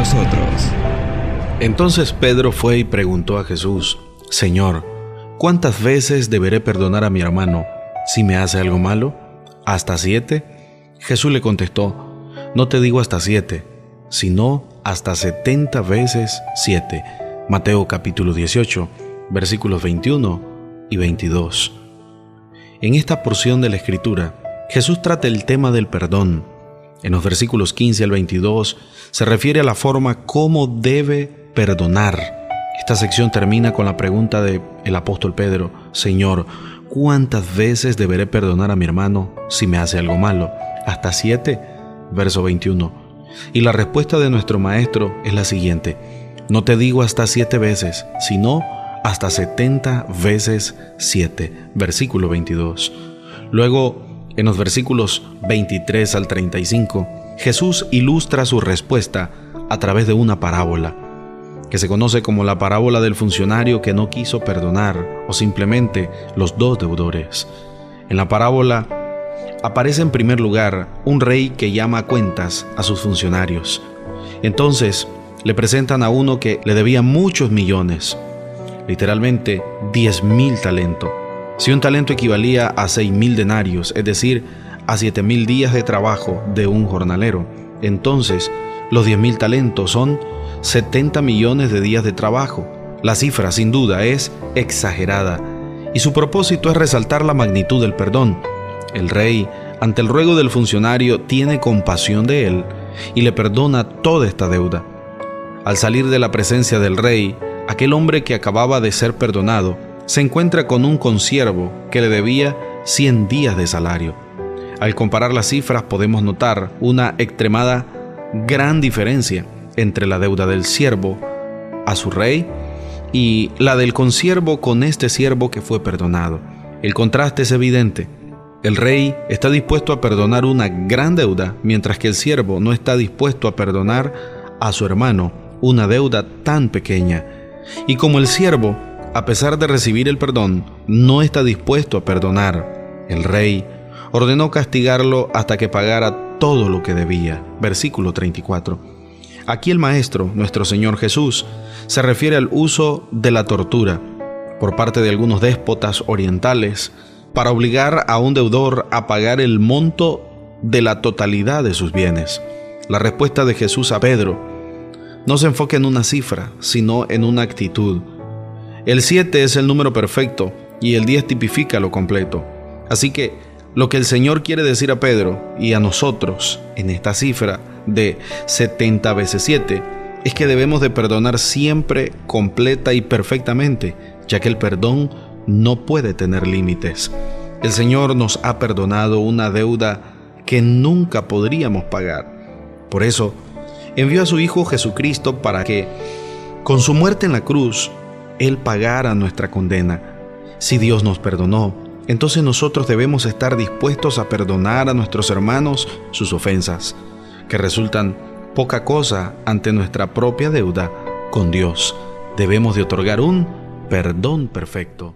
nosotros. Entonces Pedro fue y preguntó a Jesús, Señor, ¿cuántas veces deberé perdonar a mi hermano si me hace algo malo? ¿Hasta siete? Jesús le contestó, no te digo hasta siete, sino hasta setenta veces siete. Mateo capítulo 18, versículos 21 y 22. En esta porción de la Escritura, Jesús trata el tema del perdón. En los versículos 15 al 22 se refiere a la forma como debe perdonar. Esta sección termina con la pregunta del el apóstol Pedro, Señor, ¿cuántas veces deberé perdonar a mi hermano si me hace algo malo? ¿Hasta siete? Verso 21. Y la respuesta de nuestro maestro es la siguiente, no te digo hasta siete veces, sino hasta setenta veces siete. Versículo 22. Luego, en los versículos 23 al 35, Jesús ilustra su respuesta a través de una parábola, que se conoce como la parábola del funcionario que no quiso perdonar o simplemente los dos deudores. En la parábola aparece en primer lugar un rey que llama cuentas a sus funcionarios. Entonces le presentan a uno que le debía muchos millones, literalmente 10 mil talentos. Si un talento equivalía a 6 mil denarios, es decir, a 7 mil días de trabajo de un jornalero, entonces los 10 mil talentos son 70 millones de días de trabajo. La cifra, sin duda, es exagerada y su propósito es resaltar la magnitud del perdón. El rey, ante el ruego del funcionario, tiene compasión de él y le perdona toda esta deuda. Al salir de la presencia del rey, aquel hombre que acababa de ser perdonado se encuentra con un consiervo que le debía 100 días de salario. Al comparar las cifras podemos notar una extremada gran diferencia entre la deuda del siervo a su rey y la del consiervo con este siervo que fue perdonado. El contraste es evidente. El rey está dispuesto a perdonar una gran deuda, mientras que el siervo no está dispuesto a perdonar a su hermano una deuda tan pequeña. Y como el siervo, a pesar de recibir el perdón, no está dispuesto a perdonar, el rey ordenó castigarlo hasta que pagara todo lo que debía. Versículo 34. Aquí el Maestro, nuestro Señor Jesús, se refiere al uso de la tortura por parte de algunos déspotas orientales para obligar a un deudor a pagar el monto de la totalidad de sus bienes. La respuesta de Jesús a Pedro no se enfoca en una cifra, sino en una actitud. El 7 es el número perfecto y el 10 tipifica lo completo. Así que lo que el Señor quiere decir a Pedro y a nosotros en esta cifra de 70 veces 7 es que debemos de perdonar siempre, completa y perfectamente, ya que el perdón no puede tener límites. El Señor nos ha perdonado una deuda que nunca podríamos pagar. Por eso, envió a su Hijo Jesucristo para que, con su muerte en la cruz, Él pagara nuestra condena. Si Dios nos perdonó, entonces nosotros debemos estar dispuestos a perdonar a nuestros hermanos sus ofensas, que resultan poca cosa ante nuestra propia deuda con Dios. Debemos de otorgar un perdón perfecto.